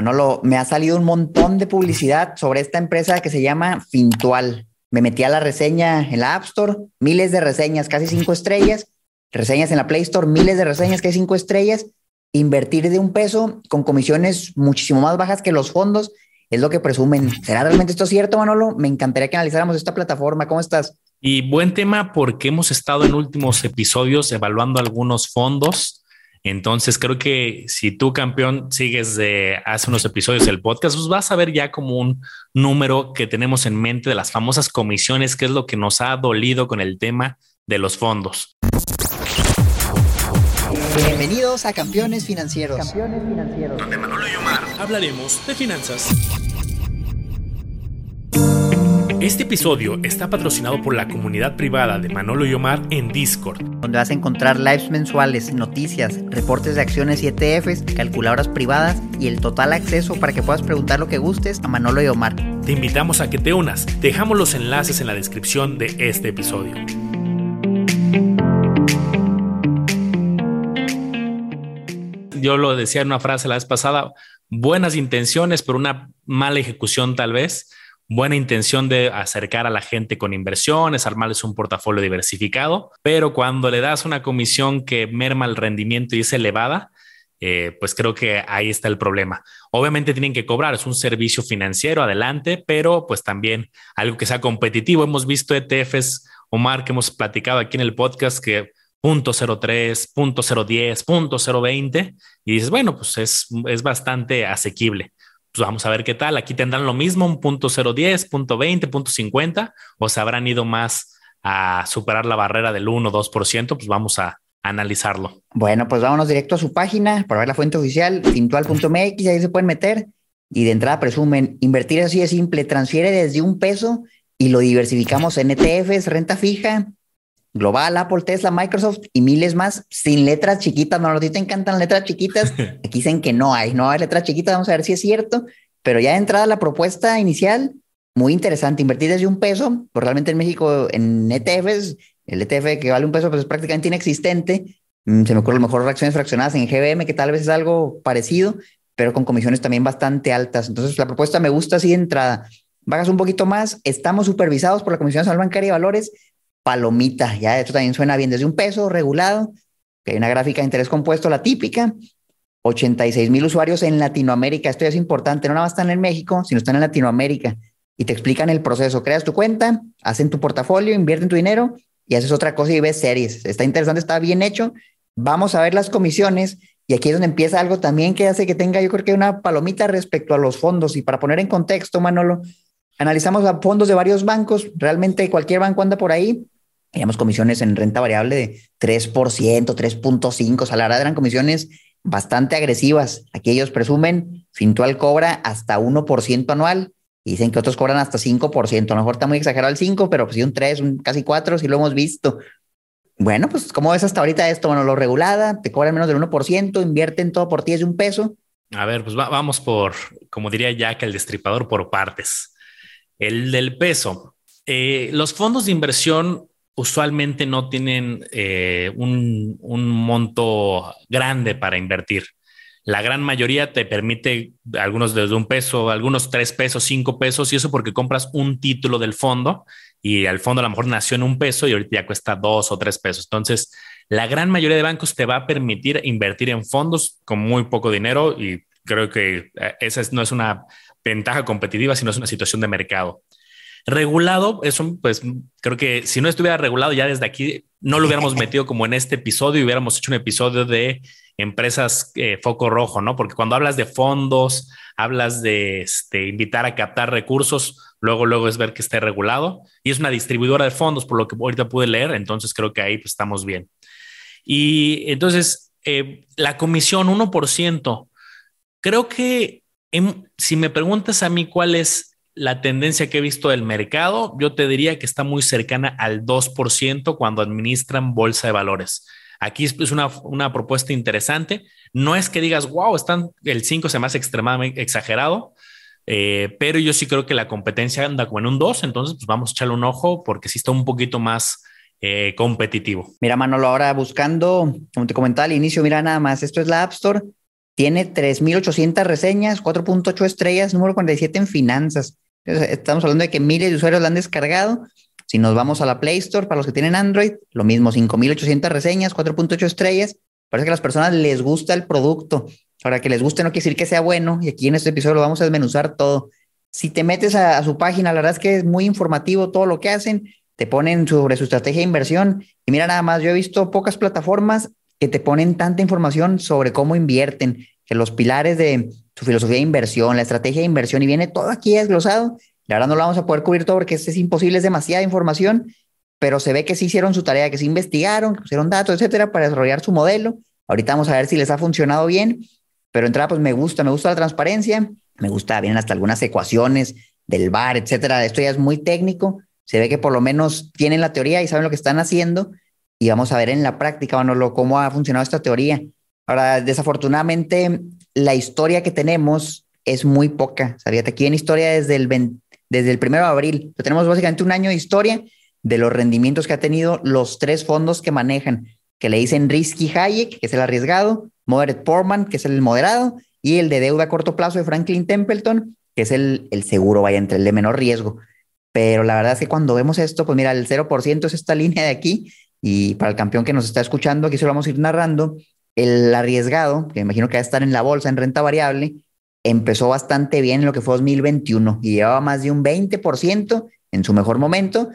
Manolo, me ha salido un montón de publicidad sobre esta empresa que se llama Fintual. Me metí a la reseña en la App Store, miles de reseñas, casi cinco estrellas, reseñas en la Play Store, miles de reseñas, casi cinco estrellas. Invertir de un peso con comisiones muchísimo más bajas que los fondos es lo que presumen. ¿Será realmente esto cierto, Manolo? Me encantaría que analizáramos esta plataforma. ¿Cómo estás? Y buen tema porque hemos estado en últimos episodios evaluando algunos fondos entonces creo que si tú campeón sigues de hace unos episodios del podcast, pues vas a ver ya como un número que tenemos en mente de las famosas comisiones, que es lo que nos ha dolido con el tema de los fondos. Bienvenidos a Campeones Financieros. Campeones Financieros. Donde Manolo y Omar hablaremos de finanzas. Este episodio está patrocinado por la comunidad privada de Manolo y Omar en Discord, donde vas a encontrar lives mensuales, noticias, reportes de acciones y ETFs, calculadoras privadas y el total acceso para que puedas preguntar lo que gustes a Manolo y Omar. Te invitamos a que te unas. Dejamos los enlaces en la descripción de este episodio. Yo lo decía en una frase la vez pasada, buenas intenciones, pero una mala ejecución tal vez buena intención de acercar a la gente con inversiones, armarles un portafolio diversificado, pero cuando le das una comisión que merma el rendimiento y es elevada, eh, pues creo que ahí está el problema. Obviamente tienen que cobrar, es un servicio financiero, adelante, pero pues también algo que sea competitivo. Hemos visto ETFs, Omar, que hemos platicado aquí en el podcast, que punto .03, punto .010, punto .020, y dices, bueno, pues es, es bastante asequible pues vamos a ver qué tal. Aquí tendrán lo mismo, un punto 010, punto 20, punto 50, o se habrán ido más a superar la barrera del 1 2%, pues vamos a analizarlo. Bueno, pues vámonos directo a su página para ver la fuente oficial, fintual.mx, ahí se pueden meter y de entrada presumen, invertir así de simple, transfiere desde un peso y lo diversificamos en ETFs, renta fija, Global, Apple, Tesla, Microsoft y miles más sin letras chiquitas. No, a ti te encantan letras chiquitas. Aquí dicen que no hay, no hay letras chiquitas. Vamos a ver si es cierto. Pero ya de entrada la propuesta inicial, muy interesante. Invertir desde un peso, pues realmente en México en ETFs, el ETF que vale un peso, pues es prácticamente inexistente. Mm, se me ocurre a lo mejor acciones fraccionadas en GBM, que tal vez es algo parecido, pero con comisiones también bastante altas. Entonces la propuesta me gusta así de entrada. Bajas un poquito más, estamos supervisados por la Comisión Nacional Bancaria de Valores palomita, ya esto también suena bien, desde un peso regulado, que hay una gráfica de interés compuesto, la típica, 86 mil usuarios en Latinoamérica, esto ya es importante, no nada más están en México, sino están en Latinoamérica, y te explican el proceso, creas tu cuenta, hacen tu portafolio, invierten tu dinero y haces otra cosa y ves series, está interesante, está bien hecho, vamos a ver las comisiones, y aquí es donde empieza algo también que hace que tenga, yo creo que una palomita respecto a los fondos, y para poner en contexto, Manolo, analizamos a fondos de varios bancos, realmente cualquier banco anda por ahí, teníamos comisiones en renta variable de 3%, 3.5%, o sea, la verdad eran comisiones bastante agresivas. Aquí ellos presumen, Fintual cobra hasta 1% anual y dicen que otros cobran hasta 5%. A lo mejor está muy exagerado el 5, pero pues sí un 3, un casi 4, sí lo hemos visto. Bueno, pues ¿cómo ves hasta ahorita esto? Bueno, lo regulada, te cobran menos del 1%, invierten todo por ti es de un peso. A ver, pues vamos por, como diría Jack, el destripador por partes. El del peso. Eh, los fondos de inversión usualmente no tienen eh, un, monto grande para invertir. La gran mayoría te permite algunos desde un peso, algunos tres pesos, cinco pesos, y eso porque compras un título del fondo y el fondo a lo mejor nació en un peso y ahorita ya cuesta dos o tres pesos. Entonces, la gran mayoría de bancos te va a permitir invertir en fondos con muy poco dinero y creo que eh, esa no es una ventaja competitiva, sino es una situación de mercado. Regulado, eso pues creo que si no estuviera regulado ya desde aquí, no lo hubiéramos metido como en este episodio y hubiéramos hecho un episodio de empresas eh, foco rojo, ¿no? Porque cuando hablas de fondos, hablas de este, invitar a captar recursos, luego, luego es ver que esté regulado y es una distribuidora de fondos, por lo que ahorita pude leer, entonces creo que ahí pues, estamos bien. Y entonces, eh, la comisión 1%, creo que si me preguntas a mí cuál es la tendencia que he visto del mercado, yo te diría que está muy cercana al 2% cuando administran bolsa de valores. Aquí es una, una propuesta interesante. No es que digas, wow, están, el 5 se me hace extremadamente exagerado, eh, pero yo sí creo que la competencia anda como en un 2, entonces pues vamos a echarle un ojo porque sí está un poquito más eh, competitivo. Mira, Manolo, ahora buscando, como te comentaba al inicio, mira nada más, esto es la App Store tiene 3.800 reseñas, 4.8 estrellas, número 47 en finanzas. Estamos hablando de que miles de usuarios la han descargado. Si nos vamos a la Play Store, para los que tienen Android, lo mismo, 5.800 reseñas, 4.8 estrellas. Parece que a las personas les gusta el producto. Ahora, que les guste no quiere decir que sea bueno, y aquí en este episodio lo vamos a desmenuzar todo. Si te metes a, su página, la verdad es que es muy informativo todo lo que hacen, te ponen sobre su estrategia de inversión. Y mira, nada más, yo he visto pocas plataformas que te ponen tanta información sobre cómo invierten, que los pilares de su filosofía de inversión, la estrategia de inversión, y viene todo aquí desglosado. La verdad no lo vamos a poder cubrir todo porque es, imposible, es demasiada información, pero se ve que sí hicieron su tarea, que sí investigaron, que pusieron datos, etcétera, para desarrollar su modelo. Ahorita vamos a ver si les ha funcionado bien, pero entrada, pues me gusta, me gusta la transparencia, me gusta, vienen hasta algunas ecuaciones del bar, etcétera. Esto ya es muy técnico. Se ve que por lo menos tienen la teoría y saben lo que están haciendo. Y vamos a ver en la práctica, lo cómo ha funcionado esta teoría. Ahora, desafortunadamente, la historia que tenemos es muy poca. Sabíate, aquí en historia desde el, desde el primero de abril. Tenemos básicamente un año de historia de los rendimientos que ha tenido los tres fondos que manejan, que le dicen Risky Hayek, que es el arriesgado, Moderate Portman, que es el moderado, y el de deuda a corto plazo de Franklin Templeton, que es el, el seguro, vaya, entre el de menor riesgo. Pero la verdad es que cuando vemos esto, pues mira, el 0% es esta línea de aquí, y para el campeón que nos está escuchando, aquí se lo vamos a ir narrando, el arriesgado, que imagino que va a estar en la bolsa en renta variable, empezó bastante bien en lo que fue 2021 y llevaba más de un 20% en su mejor momento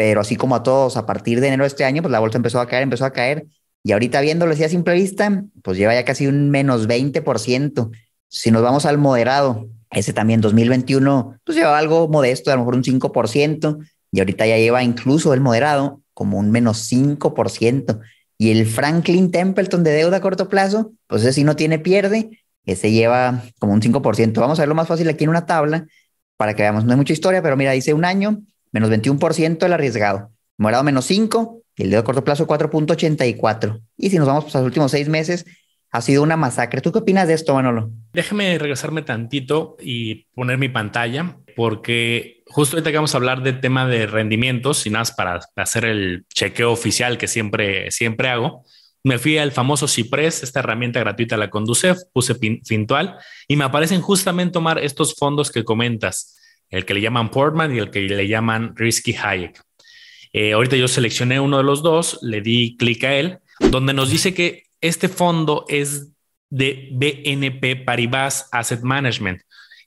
pero así como a todos, a partir de enero de este año, pues la bolsa empezó a caer, empezó a caer, y ahorita viéndolo así a simple vista, pues lleva ya casi un menos 20%. Si nos vamos al moderado, ese también 2021, pues lleva algo modesto, a lo mejor un 5%, y ahorita ya lleva incluso el moderado como un menos 5%. Y el Franklin Templeton de deuda a corto plazo, pues ese sí no tiene pierde, ese lleva como un 5%. Vamos a verlo más fácil aquí en una tabla para que veamos. No hay mucha historia, pero mira, dice un año, menos 21% el arriesgado. Morado menos 5 y el de corto plazo 4.84. Y si nos vamos pues, a los últimos seis meses, ha sido una masacre. ¿Tú qué opinas de esto, Manolo? Déjame regresarme tantito y poner mi pantalla, porque justo ahorita que vamos a hablar del tema de rendimientos, y nada más para hacer el chequeo oficial que siempre, siempre hago, me fui al famoso Cipres, esta herramienta gratuita la Conducef, puse Fintual y me aparecen justamente tomar estos fondos que comentas el que le llaman Portman y el que le llaman Risky Hayek. Eh, ahorita yo seleccioné uno de los dos, le di clic a él, donde nos dice que este fondo es de BNP Paribas Asset Management.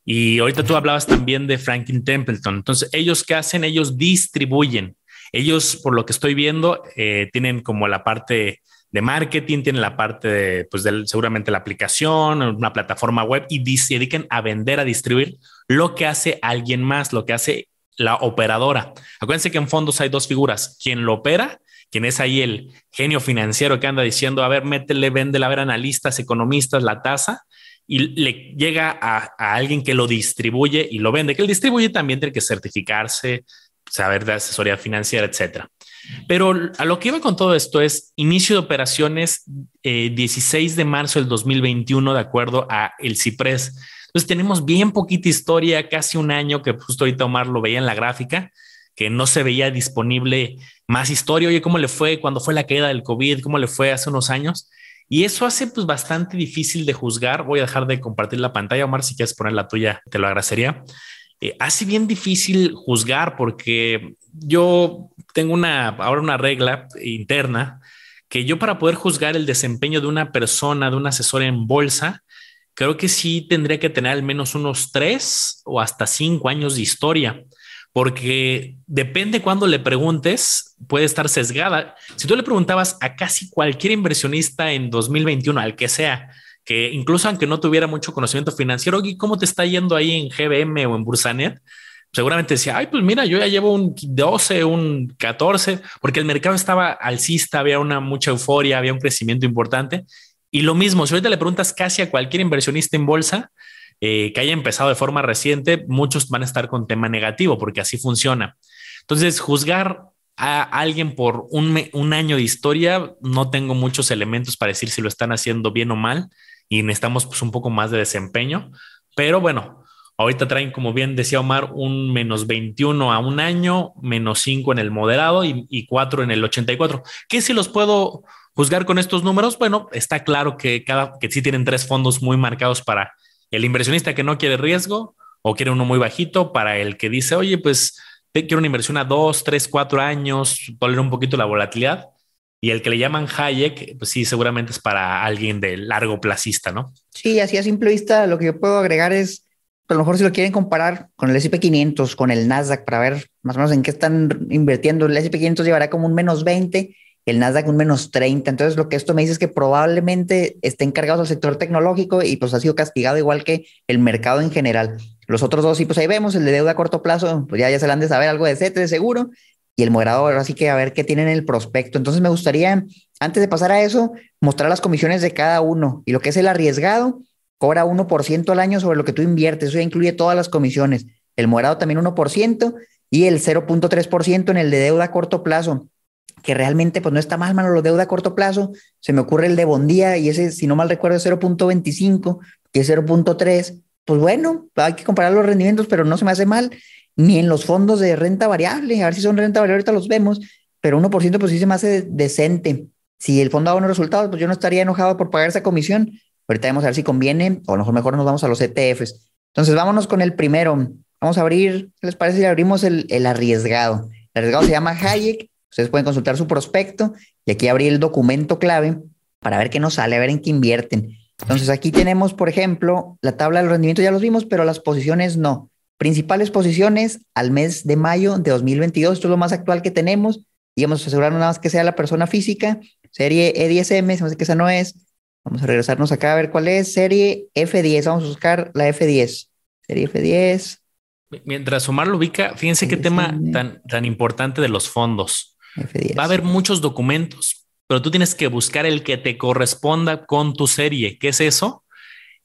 Y ahorita tú hablabas también de Franklin Templeton. Entonces, ellos qué hacen? Ellos distribuyen. Ellos, por lo que estoy viendo, eh, tienen como la parte de marketing, tienen la parte de, pues, seguramente la aplicación, una plataforma web y se dediquen a vender, a distribuir lo que hace alguien más, lo que hace la operadora. Acuérdense que en fondos hay dos figuras, quien lo opera, quien es ahí el genio financiero que anda diciendo, a ver, métele, véndele, a ver, analistas, economistas, la tasa, y le llega a, alguien que lo distribuye y lo vende, que el distribuye también tiene que certificarse, saber de asesoría financiera, etcétera. Pero a lo que iba con todo esto es inicio de operaciones 16 eh, de marzo del 2021, de acuerdo a el CIPRES. Entonces tenemos bien poquita historia, casi un año que justo ahorita Omar lo veía en la gráfica, que no se veía disponible más historia. Oye, ¿cómo le fue cuando fue la caída del COVID? ¿Cómo le fue hace unos años? Y eso hace pues bastante difícil de juzgar. Voy a dejar de compartir la pantalla, Omar, si quieres poner la tuya, te lo agradecería. Eh, hace bien difícil juzgar porque yo tengo una, ahora una regla interna que yo para poder juzgar el desempeño de una persona, de un asesor en bolsa, creo que sí tendría que tener al menos unos tres o hasta cinco años de historia, porque depende cuando le preguntes, puede estar sesgada. Si tú le preguntabas a casi cualquier inversionista en 2021, al que sea, que incluso aunque no tuviera mucho conocimiento financiero, ¿cómo te está yendo ahí en GBM o en Bursanet? seguramente decía, ay, pues mira, yo ya llevo un 12, un 14, porque el mercado estaba alcista, había una mucha euforia, había un crecimiento importante. Y lo mismo, si ahorita le preguntas casi a cualquier inversionista en bolsa eh, que haya empezado de forma reciente, muchos van a estar con tema negativo, porque así funciona. Entonces, juzgar a alguien por un, un año de historia, no tengo muchos elementos para decir si lo están haciendo bien o mal y necesitamos pues, un poco más de desempeño. Pero bueno, Ahorita traen, como bien decía Omar, un menos 21 a un año, menos 5 en el moderado y, y 4 en el 84. ¿Qué si los puedo juzgar con estos números, bueno, está claro que cada que sí tienen tres fondos muy marcados para el inversionista que no quiere riesgo o quiere uno muy bajito, para el que dice, oye, pues quiero una inversión a dos, tres, cuatro años, tolerar un poquito la volatilidad. Y el que le llaman Hayek, pues sí, seguramente es para alguien de largo placista, ¿no? Sí, así a simple vista, lo que yo puedo agregar es, a lo mejor si lo quieren comparar con el S&P 500, con el Nasdaq, para ver más o menos en qué están invirtiendo, el S&P 500 llevará como un menos 20 el Nasdaq un menos 30. Entonces, lo que esto me dice es que probablemente esté encargado al sector tecnológico y pues ha sido castigado igual que el mercado en general. Los otros dos, sí, pues ahí vemos el de deuda a corto plazo, pues ya, ya se le han de saber algo de CETE seguro y el moderador, así que a ver qué tienen en el prospecto. Entonces, me gustaría, antes de pasar a eso, mostrar las comisiones de cada uno y lo que es el arriesgado. Cobra 1% al año sobre lo que tú inviertes. Eso ya incluye todas las comisiones. El moderado también 1% y el 0.3% en el de deuda a corto plazo que realmente pues no está mal, mano, lo deuda a corto plazo. Se me ocurre el de Bondía y ese, si no mal recuerdo, es 0.25, que es 0.3. Pues bueno, hay que comparar los rendimientos, pero no se me hace mal. Ni en los fondos de renta variable, a ver si son renta variable, ahorita los vemos, pero 1% pues sí se me hace decente. Si el fondo da buenos resultados, pues yo no estaría enojado por pagar esa comisión. Ahorita vamos a ver si conviene, o lo mejor mejor nos vamos a los ETFs. Entonces vámonos con el primero. Vamos a abrir, ¿qué les parece si abrimos el, el arriesgado? El arriesgado se llama Hayek Ustedes pueden consultar su prospecto y aquí abrir el documento clave para ver qué nos sale, a ver en qué invierten. Entonces aquí tenemos, por ejemplo, la tabla de los rendimientos, ya los vimos, pero las posiciones no. Principales posiciones al mes de mayo de 2022, esto es lo más actual que tenemos. A asegurarnos nada más que sea la persona física, serie E10M, se me que esa no es. Vamos a regresarnos acá a ver cuál es, serie F10, vamos a buscar la F10. Serie F10. Mientras Omar lo ubica, fíjense qué tema tan, tan importante de los fondos. Va a haber muchos documentos, pero tú tienes que buscar el que te corresponda con tu serie. ¿Qué es eso?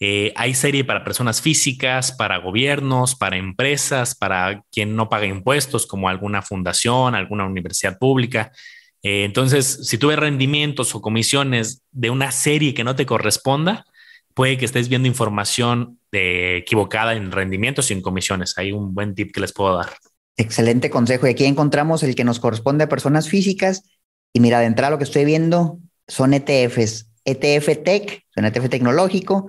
Eh, hay serie para personas físicas, para gobiernos, para empresas, para quien no paga impuestos, como alguna fundación, alguna universidad pública. Eh, entonces, si tú ves rendimientos o comisiones de una serie que no te corresponda, puede que estés viendo información equivocada en rendimientos y en comisiones. Hay un buen tip que les puedo dar. Excelente consejo. Y aquí encontramos el que nos corresponde a personas físicas. Y mira, de entrada lo que estoy viendo son ETFs. ETF Tech, son ETF tecnológico.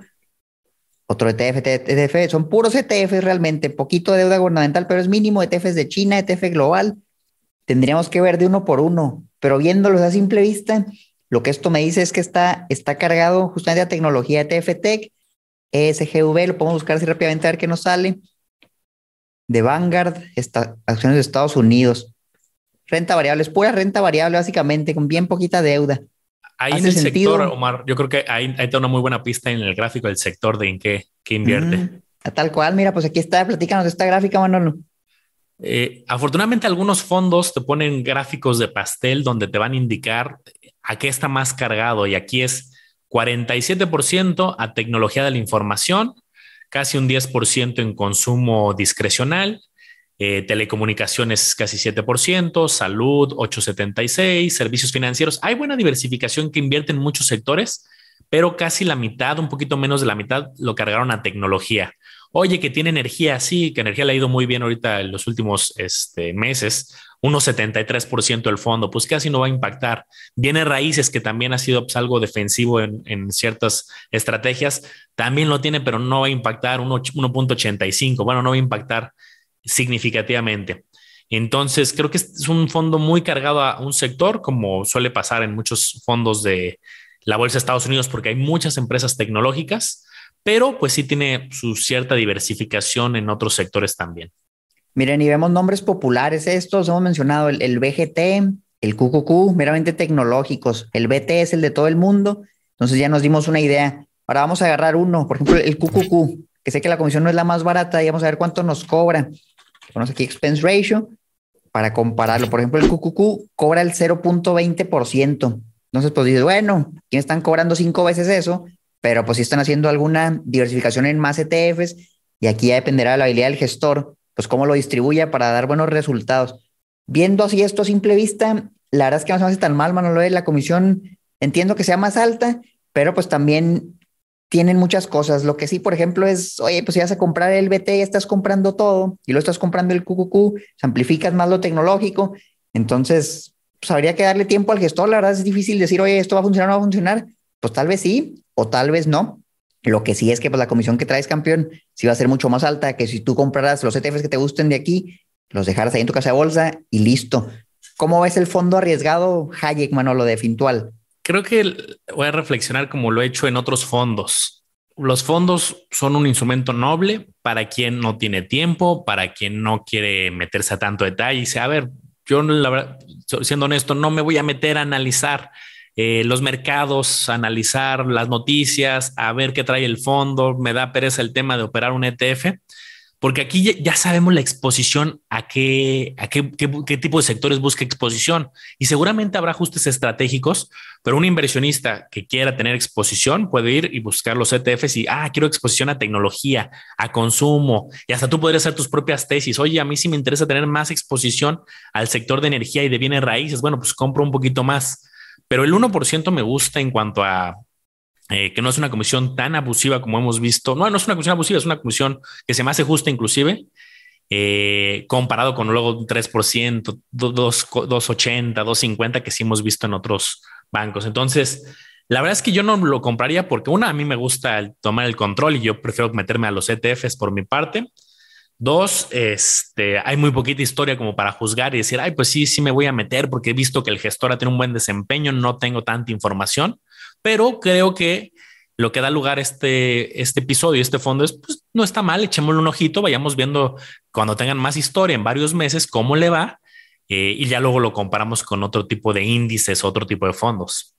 Otro ETF, ETF, son puros ETFs realmente. Poquito de deuda gubernamental, pero es mínimo. ETFs de China, ETF global. Tendríamos que ver de uno por uno. Pero viéndolos a simple vista, lo que esto me dice es que está, está cargado justamente a tecnología ETF Tech, ESGV, lo podemos buscar así rápidamente a ver qué nos sale de Vanguard, acciones de Estados Unidos. Renta variable, es pura renta variable básicamente, con bien poquita deuda. Ahí en el sector, Omar, yo creo que hay, hay una muy buena pista en el gráfico del sector de en qué, invierte. Mm, tal cual, mira, pues aquí está, platícanos esta gráfica, Manolo. Eh, afortunadamente algunos fondos te ponen gráficos de pastel donde te van a indicar a qué está más cargado y aquí es 47% a tecnología de la información, casi un 10% en consumo discrecional, eh, telecomunicaciones casi 7%, salud 8,76%, servicios financieros. Hay buena diversificación que invierte en muchos sectores, pero casi la mitad, un poquito menos de la mitad, lo cargaron a tecnología. Oye, que tiene energía, sí, que energía le ha ido muy bien ahorita en los últimos este, meses, unos 73% del fondo, pues casi no va a impactar. Viene raíces, que también ha sido pues, algo defensivo en, en, ciertas estrategias, también lo tiene, pero no va a impactar 1.85, bueno, no va a impactar significativamente. Entonces, creo que es un fondo muy cargado a un sector, como suele pasar en muchos fondos de la Bolsa de Estados Unidos, porque hay muchas empresas tecnológicas pero pues sí tiene su cierta diversificación en otros sectores también. Miren, y vemos nombres populares estos, hemos mencionado el, BGT, el QQQ, meramente tecnológicos, el BT es el de todo el mundo, entonces ya nos dimos una idea. Ahora vamos a agarrar uno, por ejemplo, el QQQ, que sé que la comisión no es la más barata, y vamos a ver cuánto nos cobra. Ponemos aquí expense ratio para compararlo. Por ejemplo, el QQQ cobra el 0.20%. Entonces, pues dices, bueno, ¿quién están cobrando cinco veces eso? Pero pues si están haciendo alguna diversificación en más ETFs y aquí ya dependerá de la habilidad del gestor, pues cómo lo distribuya para dar buenos resultados. Viendo así esto a simple vista, la verdad es que no se hace tan mal, Manolo, la comisión entiendo que sea más alta, pero pues también tienen muchas cosas. Lo que sí, por ejemplo, es, oye, pues si vas a comprar el BT, estás comprando todo y lo estás comprando el QQQ, amplificas más lo tecnológico, entonces pues habría que darle tiempo al gestor. La verdad es difícil decir, oye, esto va a funcionar o no va a funcionar. Pues tal vez sí, o tal vez no. Lo que sí es que pues, la comisión que traes campeón sí va a ser mucho más alta que si tú compraras los ETFs que te gusten de aquí, los dejaras ahí en tu casa de bolsa y listo. ¿Cómo ves el fondo arriesgado Hayek, Manolo, de Fintual? Creo que voy a reflexionar como lo he hecho en otros fondos. Los fondos son un instrumento noble para quien no tiene tiempo, para quien no quiere meterse a tanto detalle y dice, a ver, yo la verdad, siendo honesto, no me voy a meter a analizar eh, los mercados, analizar las noticias, a ver qué trae el fondo. Me da pereza el tema de operar un ETF, porque aquí ya, sabemos la exposición a qué, a qué, qué, tipo de sectores busca exposición y seguramente habrá ajustes estratégicos, pero un inversionista que quiera tener exposición puede ir y buscar los ETFs y, ah, quiero exposición a tecnología, a consumo y hasta tú podrías hacer tus propias tesis. Oye, a mí sí me interesa tener más exposición al sector de energía y de bienes raíces. Bueno, pues compro un poquito más pero el 1% me gusta en cuanto a eh, que no es una comisión tan abusiva como hemos visto. No, no es una comisión abusiva, es una comisión que se me hace justa inclusive, eh, comparado con luego un 3%, 2,80, 2,50 que sí hemos visto en otros bancos. Entonces, la verdad es que yo no lo compraría porque una, a mí me gusta tomar el control y yo prefiero meterme a los ETFs por mi parte. Dos, este, hay muy poquita historia como para juzgar y decir, ay, pues sí, sí me voy a meter porque he visto que el gestor ha tenido un buen desempeño, no tengo tanta información, pero creo que lo que da lugar a este, este episodio, este fondo es, pues no está mal, echémosle un ojito, vayamos viendo cuando tengan más historia en varios meses cómo le va eh, y ya luego lo comparamos con otro tipo de índices, otro tipo de fondos.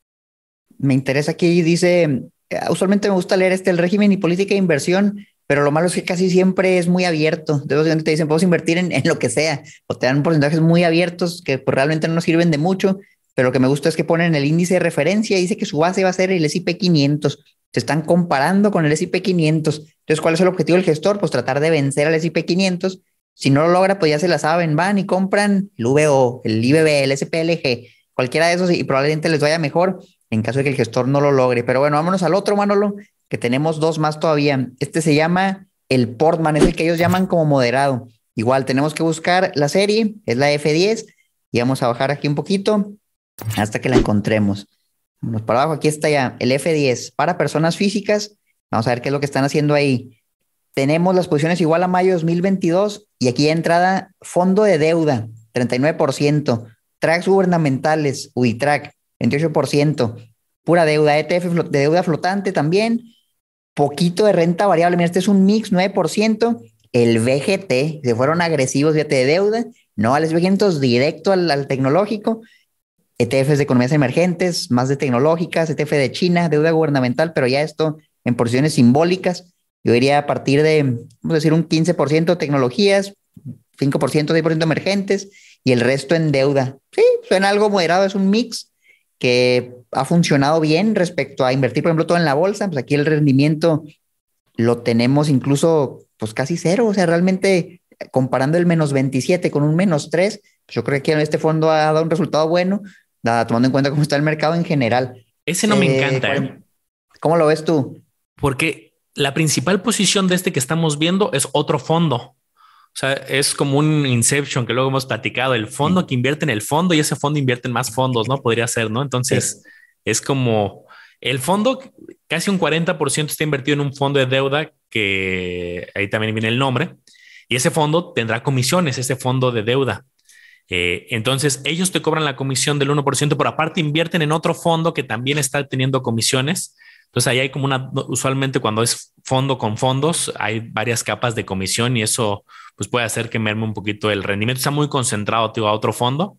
Me interesa aquí, dice, eh, usualmente me gusta leer este, el régimen y política de inversión pero lo malo es que casi siempre es muy abierto. De te dicen, puedes invertir en, lo que sea, o te dan porcentajes muy abiertos que pues, realmente no nos sirven de mucho, pero lo que me gusta es que ponen el índice de referencia y dice que su base va a ser el S&P 500. Se están comparando con el S&P 500. Entonces, ¿cuál es el objetivo del gestor? Pues tratar de vencer al S&P 500. Si no lo logra, pues ya se la saben, van y compran el VO, el IBB, el SPLG, cualquiera de esos y probablemente les vaya mejor en caso de que el gestor no lo logre. Pero bueno, vámonos al otro, Manolo, que tenemos dos más todavía. Este se llama el Portman, es el que ellos llaman como moderado. Igual tenemos que buscar la serie, es la F10, y vamos a bajar aquí un poquito hasta que la encontremos. Vamos para abajo, aquí está ya el F10 para personas físicas. Vamos a ver qué es lo que están haciendo ahí. Tenemos las posiciones igual a mayo 2022 y aquí entrada fondo de deuda, 39%, tracks gubernamentales, UITRAC, 28%, pura deuda, ETF de deuda flotante también, poquito de renta variable. Mira, este es un mix 9%. El VGT, se fueron agresivos, fíjate, de deuda, no a los vgts directo al, tecnológico. ETFs de economías emergentes, más de tecnológicas, ETF de China, deuda gubernamental, pero ya esto en porciones simbólicas. Yo diría a partir de, vamos a decir, un 15% tecnologías, 5%, 10% emergentes y el resto en deuda. Sí, suena algo moderado, es un mix que ha funcionado bien respecto a invertir, por ejemplo, todo en la bolsa. Pues aquí el rendimiento lo tenemos incluso pues casi cero. O sea, realmente comparando el menos 27 con un menos 3, pues yo creo que este fondo ha dado un resultado bueno, tomando en cuenta cómo está el mercado en general. Ese no me eh, encanta. ¿eh? ¿Cómo lo ves tú? Porque la principal posición de este que estamos viendo es otro fondo. O sea, es como un Inception que luego hemos platicado, el fondo que invierte en el fondo y ese fondo invierte en más fondos, ¿no? Podría ser, ¿no? Entonces, es como el fondo, casi un 40% está invertido en un fondo de deuda que ahí también viene el nombre, y ese fondo tendrá comisiones, ese fondo de deuda. Eh, entonces, ellos te cobran la comisión del 1%, pero aparte invierten en otro fondo que también está teniendo comisiones. Entonces, ahí hay como una, usualmente cuando es fondo con fondos, hay varias capas de comisión y eso pues puede hacer que merme un poquito el rendimiento. Está muy concentrado tío, a otro fondo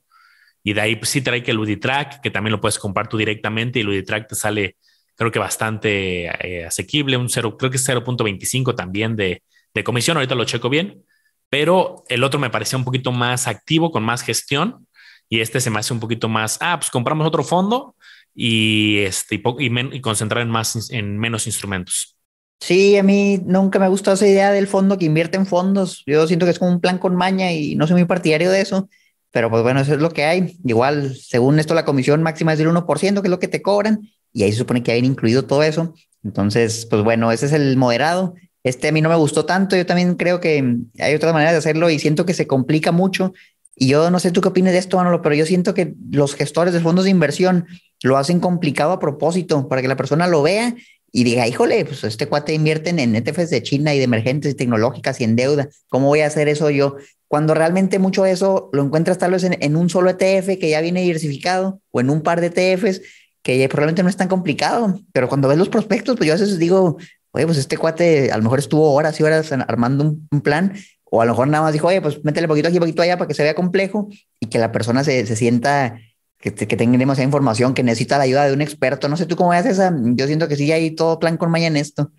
y de ahí pues, sí trae que el UdiTrack, que también lo puedes comprar tú directamente y el te sale creo que bastante eh, asequible, un 0, creo que es 0.25 también de, de comisión, ahorita lo checo bien, pero el otro me parecía un poquito más activo, con más gestión y este se me hace un poquito más, ah, pues compramos otro fondo y, este, y, y concentrar en, más, en menos instrumentos. Sí, a mí nunca me ha gustado esa idea del fondo que invierte en fondos. Yo siento que es como un plan con maña y no soy muy partidario de eso. Pero pues bueno, eso es lo que hay. Igual, según esto, la comisión máxima es del 1%, que es lo que te cobran. Y ahí se supone que hay incluido todo eso. Entonces, pues bueno, ese es el moderado. Este a mí no me gustó tanto. Yo también creo que hay otras maneras de hacerlo y siento que se complica mucho Y yo no sé tú qué opinas de esto, Manolo, pero yo siento que los gestores de fondos de inversión lo hacen complicado a propósito para que la persona lo vea y diga, híjole, pues este cuate invierte en ETFs de China y de emergentes y tecnológicas y en deuda. ¿Cómo voy a hacer eso yo? Cuando realmente mucho de eso lo encuentras tal vez en, un solo ETF que ya viene diversificado o en un par de ETFs que probablemente no es tan complicado. Pero cuando ves los prospectos, pues yo a veces digo, oye, pues este cuate a lo mejor estuvo horas y horas armando un plan o a lo mejor nada más dijo, oye, pues métele poquito aquí, poquito allá para que se vea complejo y que la persona se, se sienta que, que tenga demasiada información, que necesita la ayuda de un experto. No sé tú cómo ves esa. Yo siento que sí hay todo plan con Maya en esto.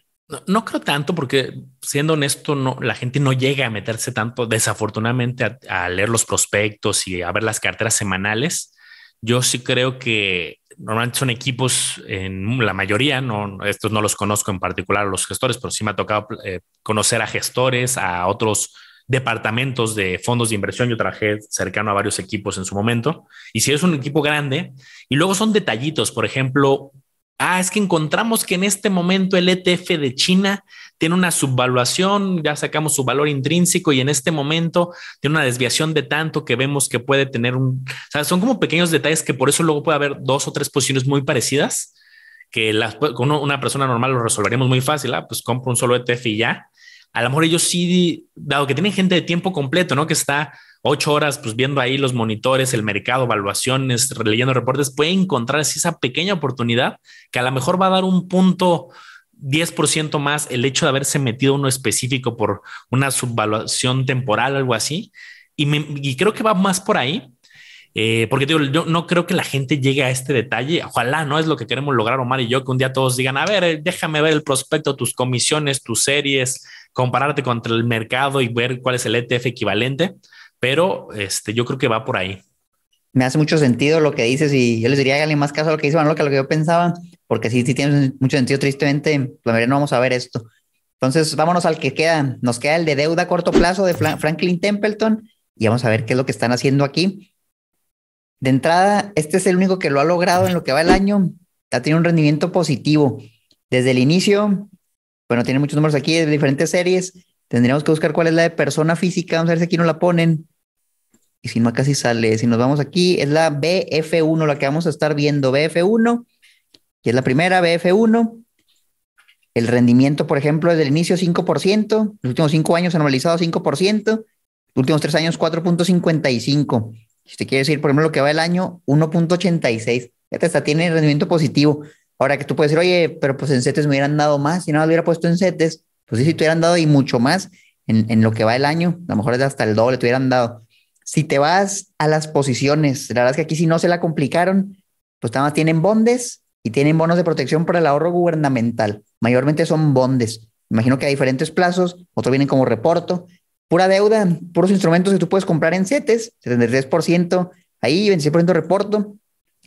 No, creo tanto porque siendo honesto, no, la gente no llega a meterse tanto desafortunadamente a, a, leer los prospectos y a ver las carteras semanales. Yo sí creo que normalmente son equipos en la mayoría, no, estos no los conozco en particular los gestores, pero sí me ha tocado eh, conocer a gestores, a otros departamentos de fondos de inversión. Yo trabajé cercano a varios equipos en su momento. Y si es un equipo grande, y luego son detallitos, por ejemplo, ah, es que encontramos que en este momento el ETF de China tiene una subvaluación, ya sacamos su valor intrínseco y en este momento tiene una desviación de tanto que vemos que puede tener un, o sea, son como pequeños detalles que por eso luego puede haber dos o tres posiciones muy parecidas que con una persona normal lo resolveríamos muy fácil, ¿ah? pues compro un solo ETF y ya. A lo mejor ellos sí, dado que tienen gente de tiempo completo, ¿no? Que está ocho horas pues viendo ahí los monitores, el mercado, evaluaciones, leyendo reportes, puede encontrar esa pequeñña oportunidad que a lo mejor va a dar un punto 10% más el hecho de haberse metido uno específico por una subvaluación temporal, algo así. Y, creo que va más por ahí, eh, porque digo, yo no creo que la gente llegue a este detalle. Ojalá no es lo que queremos lograr, Omar y yo, que un día todos digan, a ver, eh, déjame ver el prospecto, tus comisiones, tus series, compararte contra el mercado y ver cuál es el ETF equivalente. Pero este, yo creo que va por ahí me hace mucho sentido lo que dices y yo les diría alguien más caso a lo que dice Manolo que a lo que yo pensaba, porque sí, sí tiene mucho sentido. Tristemente, la mayoría no vamos a ver esto. Entonces, vámonos al que queda. Nos queda el de deuda a corto plazo de Franklin Templeton y vamos a ver qué es lo que están haciendo aquí. De entrada, este es el único que lo ha logrado en lo que va el año. Ha tenido un rendimiento positivo. Desde el inicio, bueno, tiene muchos números aquí de diferentes series. Tendríamos que buscar cuál es la de persona física. Vamos a ver si aquí no la ponen y si no casi sale, si nos vamos aquí, es la BF1, la que vamos a estar viendo, BF1, que es la primera, BF1. El rendimiento, por ejemplo, desde el inicio 5%, los últimos cinco años anualizado 5%, los últimos tres años 4.55. Si te quiere decir, por ejemplo, lo que va el año, 1.86. Fíjate, hasta tiene rendimiento positivo. Ahora que tú puedes decir, oye, pero pues en CETES me hubieran dado más, si no lo hubiera puesto en CETES, pues sí, si te hubieran dado y mucho más en, en lo que va el año, a lo mejor es hasta el doble te hubieran dado. Si te vas a las posiciones, la verdad es que aquí si no se la complicaron, pues nada más tienen bondes y tienen bonos de protección para el ahorro gubernamental. Mayormente son bondes. Imagino que hay diferentes plazos, otros vienen como reporto. Pura deuda, puros instrumentos que tú puedes comprar en CETES, 73% ahí, 26% reporto.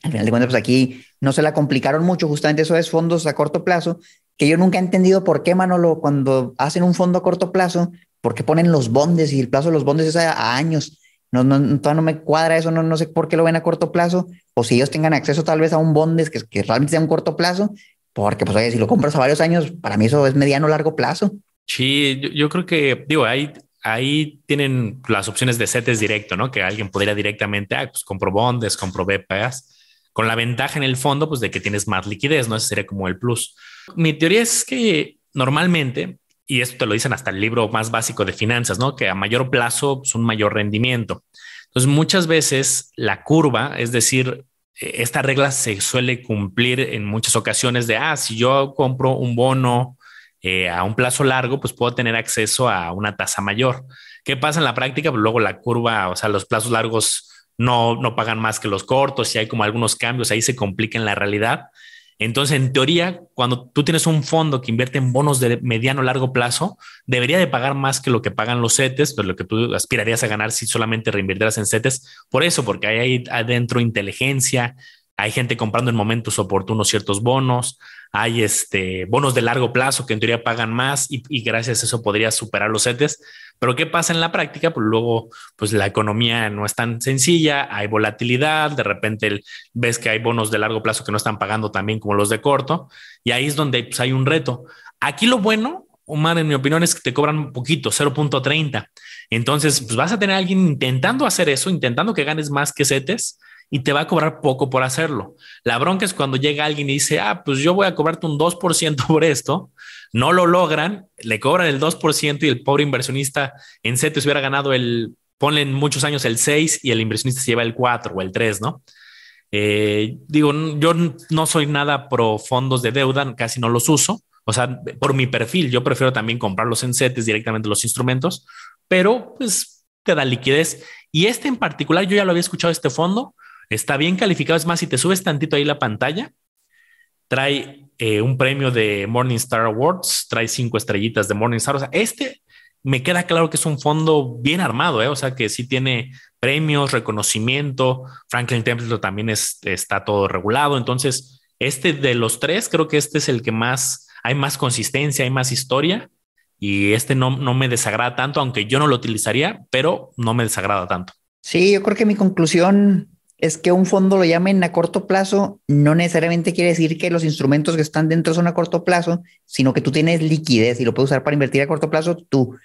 Al final de cuentas, pues aquí no se la complicaron mucho, justamente eso es fondos a corto plazo, que yo nunca he entendido por qué, Manolo, cuando hacen un fondo a corto plazo, por qué ponen los bondes y el plazo de los bondes es a años. No, no, todavía no me cuadra eso, no, no sé por qué lo ven a corto plazo, o si ellos tengan acceso tal vez a un bondes que, que realmente sea un corto plazo, porque pues oye, si lo compras a varios años, para mí eso es mediano largo plazo. Sí, yo, creo que, digo, ahí, ahí tienen las opciones de CETES directo, ¿no? Que alguien podría directamente, ah, pues compro bondes, compro BPAs, con la ventaja en el fondo, pues de que tienes más liquidez, ¿no? Ese sería como el plus. Mi teoría es que normalmente y esto te lo dicen hasta el libro más básico de finanzas, ¿no? Que a mayor plazo es un mayor rendimiento. Entonces, muchas veces la curva, es decir, e, esta regla se suele cumplir en muchas ocasiones de, ah, si yo compro un bono eh, a un plazo largo, pues puedo tener acceso a una tasa mayor. ¿Qué pasa en la práctica? Pues luego la curva, o sea, los plazos largos no, no pagan más que los cortos y hay como algunos cambios, ahí se complica en la realidad. Entonces, en teoría, cuando tú tienes un fondo que invierte en bonos de mediano largo plazo, debería de pagar más que lo que pagan los CETES, pues lo que tú aspirarías a ganar si solamente reinvirtieras en CETES. Por eso, porque hay ahí adentro inteligencia, hay gente comprando en momentos oportunos ciertos bonos, hay este, bonos de largo plazo que en teoría pagan más y, gracias a eso podría superar los CETES. Pero ¿qué pasa en la práctica? Pues luego, pues la economía no es tan sencilla, hay volatilidad, de repente ves que hay bonos de largo plazo que no están pagando también como los de corto, y ahí es donde pues, hay un reto. Aquí lo bueno Omar, en mi opinión, es que te cobran un poquito, 0.30. Entonces, pues vas a tener a alguien intentando hacer eso, intentando que ganes más que CETES y te va a cobrar poco por hacerlo. La bronca es cuando llega alguien y dice, ah, pues yo voy a cobrarte un 2% por esto, no lo logran, le cobran el 2% y el pobre inversionista en CETES hubiera ganado el, ponle en muchos años el 6 y el inversionista se lleva el 4 o el 3, ¿no? Eh, digo, yo no soy nada pro fondos de deuda, casi no los uso. O sea, por mi perfil, yo prefiero también comprarlos en CETES directamente los instrumentos, pero pues te da liquidez. Y este en particular, yo ya lo había escuchado, este fondo está bien calificado. Es más, si te subes tantito ahí la pantalla, trae eh, un premio de Morningstar Awards, trae cinco estrellitas de Morningstar. O sea, este me queda claro que es un fondo bien armado, ¿eh? o sea, que sí tiene premios, reconocimiento. Franklin Templeton también está todo regulado. Entonces, este de los tres, creo que este es el que más, hay más consistencia, hay más historia. Y este no, no me desagrada tanto, aunque yo no lo utilizaría, pero no me desagrada tanto. Sí, yo creo que mi conclusión es que un fondo lo llamen a corto plazo no necesariamente quiere decir que los instrumentos que están dentro son a corto plazo, sino que tú tienes liquidez y lo puedes usar para invertir a corto plazo tú.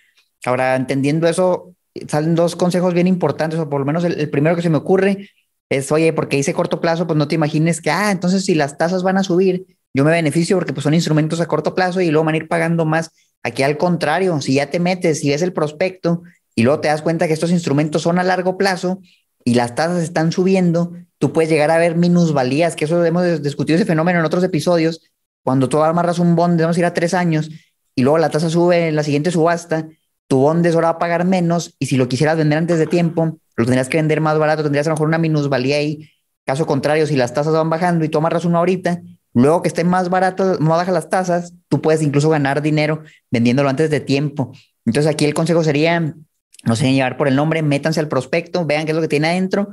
Ahora, entendiendo eso, salen dos consejos bien importantes, o por lo menos el, primero que se me ocurre es, oye, porque hice corto plazo, pues no te imagines que, ah, entonces si las tasas van a subir, yo me beneficio porque pues son instrumentos a corto plazo y luego van a ir pagando más. Aquí al contrario, si ya te metes, y ves el prospecto y luego te das cuenta que estos instrumentos son a largo plazo y las tasas están subiendo, tú puedes llegar a ver minusvalías, que eso hemos discutido ese fenómeno en otros episodios, cuando tú amarras un bond, debemos ir a tres años y luego la tasa sube en la siguiente subasta tu bondes ahora va a pagar menos y si lo quisieras vender antes de tiempo, lo tendrías que vender más barato, tendrías a lo mejor una minusvalía ahí. Caso contrario, si las tasas van bajando y tú amarras uno ahorita, luego que estén más baratas, más bajas las tasas, tú puedes incluso ganar dinero vendiéndolo antes de tiempo. Entonces aquí el consejo sería, no sé, llevar por el nombre, métanse al prospecto, vean qué es lo que tiene adentro,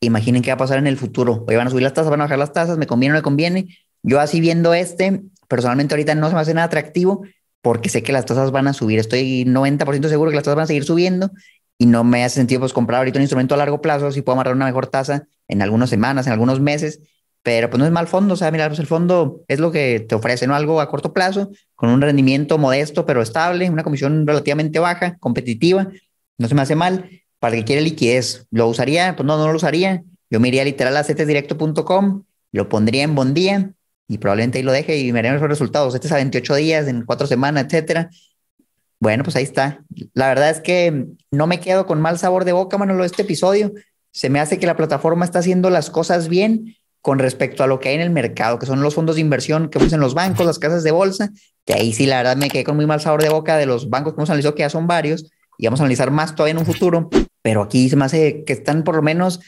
imaginen qué va a pasar en el futuro. Hoy van a subir las tasas, van a bajar las tasas, me conviene o no me conviene. Yo así viendo este, personalmente ahorita no se me hace nada atractivo, porque sé que las tasas van a subir. Estoy 90% seguro que las tasas van a seguir subiendo y no me hace sentido pues comprar ahorita un instrumento a largo plazo si puedo amarrar una mejor tasa en algunas semanas, en algunos meses, pero pues no es mal fondo, o sea, mira, pues el fondo es lo que te ofrece, ¿no? Algo a corto plazo, con un rendimiento modesto pero estable, una comisión relativamente baja, competitiva, no se me hace mal. Para el que quiere liquidez, ¿lo usaría? Pues no, no lo usaría. Yo me iría literal a cetesdirecto.com, lo pondría en Bondía y probablemente ahí lo deje y veremos los resultados. Este es a 28 días, en cuatro semanas, etcétera. Bueno, pues ahí está. La verdad es que no me quedo con mal sabor de boca, Manolo, este episodio. Se me hace que la plataforma está haciendo las cosas bien con respecto a lo que hay en el mercado, que son los fondos de inversión que ofrecen los bancos, las casas de bolsa, que ahí sí, la verdad, me quedé con muy mal sabor de boca de los bancos que hemos analizado, que ya son varios, y vamos a analizar más todavía en un futuro, pero aquí se me hace que están por lo menos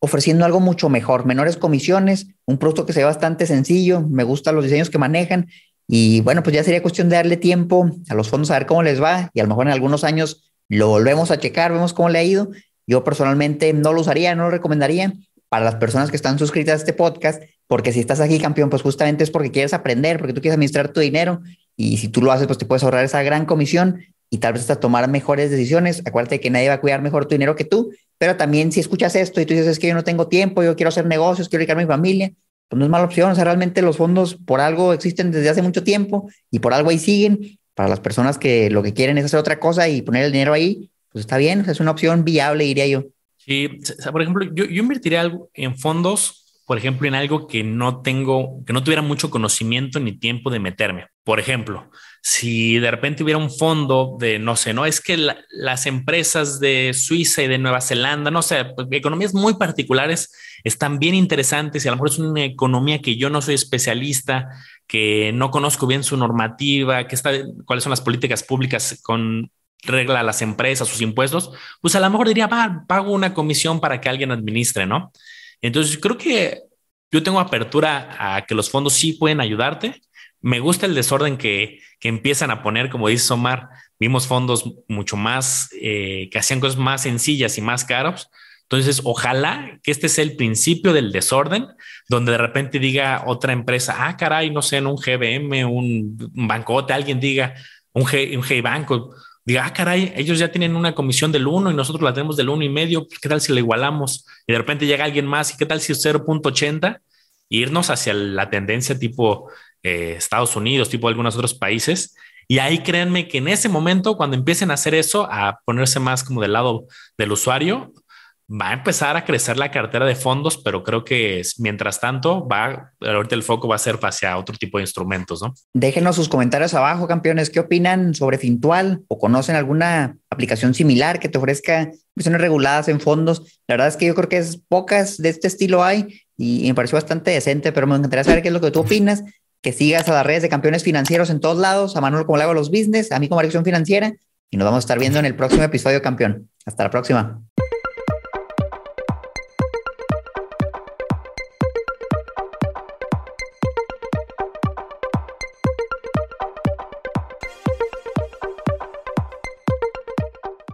ofreciendo algo mucho mejor, menores comisiones, un producto que sea bastante sencillo, me gustan los diseños que manejan y bueno, pues ya sería cuestión de darle tiempo a los fondos a ver cómo les va y a lo mejor en algunos años lo volvemos a checar, vemos cómo le ha ido. Yo personalmente no lo usaría, no lo recomendaría para las personas que están suscritas a este podcast, porque si estás aquí, campeón, pues justamente es porque quieres aprender, porque tú quieres administrar tu dinero y si tú lo haces, pues te puedes ahorrar esa gran comisión y tal vez hasta tomar mejores decisiones. Acuérdate que nadie va a cuidar mejor tu dinero que tú, pero también si escuchas esto y tú dices, es que yo no tengo tiempo, yo quiero hacer negocios, quiero dedicarme a mi familia, pues no es mala opción. O sea, realmente los fondos por algo existen desde hace mucho tiempo y por algo ahí siguen. Para las personas que lo que quieren es hacer otra cosa y poner el dinero ahí, pues está bien, es una opción viable, diría yo. Sí, por ejemplo, yo, yo invertiría algo en fondos por ejemplo, en algo que no tengo, que no tuviera mucho conocimiento ni tiempo de meterme. Por ejemplo, si de repente hubiera un fondo de, no sé, no es que las empresas de Suiza y de Nueva Zelanda, no sé, pues, economías muy particulares están bien interesantes y a lo mejor es una economía que yo no soy especialista, que no conozco bien su normativa, que está, cuáles son las políticas públicas con regla a las empresas, sus impuestos, pues a lo mejor diría, va, pago una comisión para que alguien administre, ¿no? Entonces, creo que yo tengo apertura a que los fondos sí pueden ayudarte. Me gusta el desorden que, que empiezan a poner, como dice Omar, vimos fondos mucho más, eh, que hacían cosas más sencillas y más caros. Entonces, ojalá que este sea el principio del desorden, donde de repente diga otra empresa, ah, caray, no sé, en un GBM, un bancote, alguien diga, un G, un G banco, diga, ah, caray, ellos ya tienen una comisión del 1 y nosotros la tenemos del 1 y medio, ¿qué tal si la igualamos? Y de repente llega alguien más y qué tal si es 0.80? Irnos hacia la tendencia tipo eh, Estados Unidos, tipo algunos otros países Y ahí créanme que en ese momento, cuando empiecen a hacer eso, a ponerse más como del lado del usuario, va a empezar a crecer la cartera de fondos, pero creo que mientras tanto va, ahorita el foco va a ser hacia otro tipo de instrumentos, ¿no? Déjenos sus comentarios abajo, campeones, ¿qué opinan sobre Fintual o conocen alguna aplicación similar que te ofrezca inversiones reguladas en fondos? La verdad es que yo creo que es pocas de este estilo hay y me pareció bastante decente, pero me encantaría saber qué es lo que tú opinas, que sigas a las redes de campeones financieros en todos lados, a Manuel como le hago los business, a mí como dirección financiera y nos vamos a estar viendo en el próximo episodio, campeón. Hasta la próxima.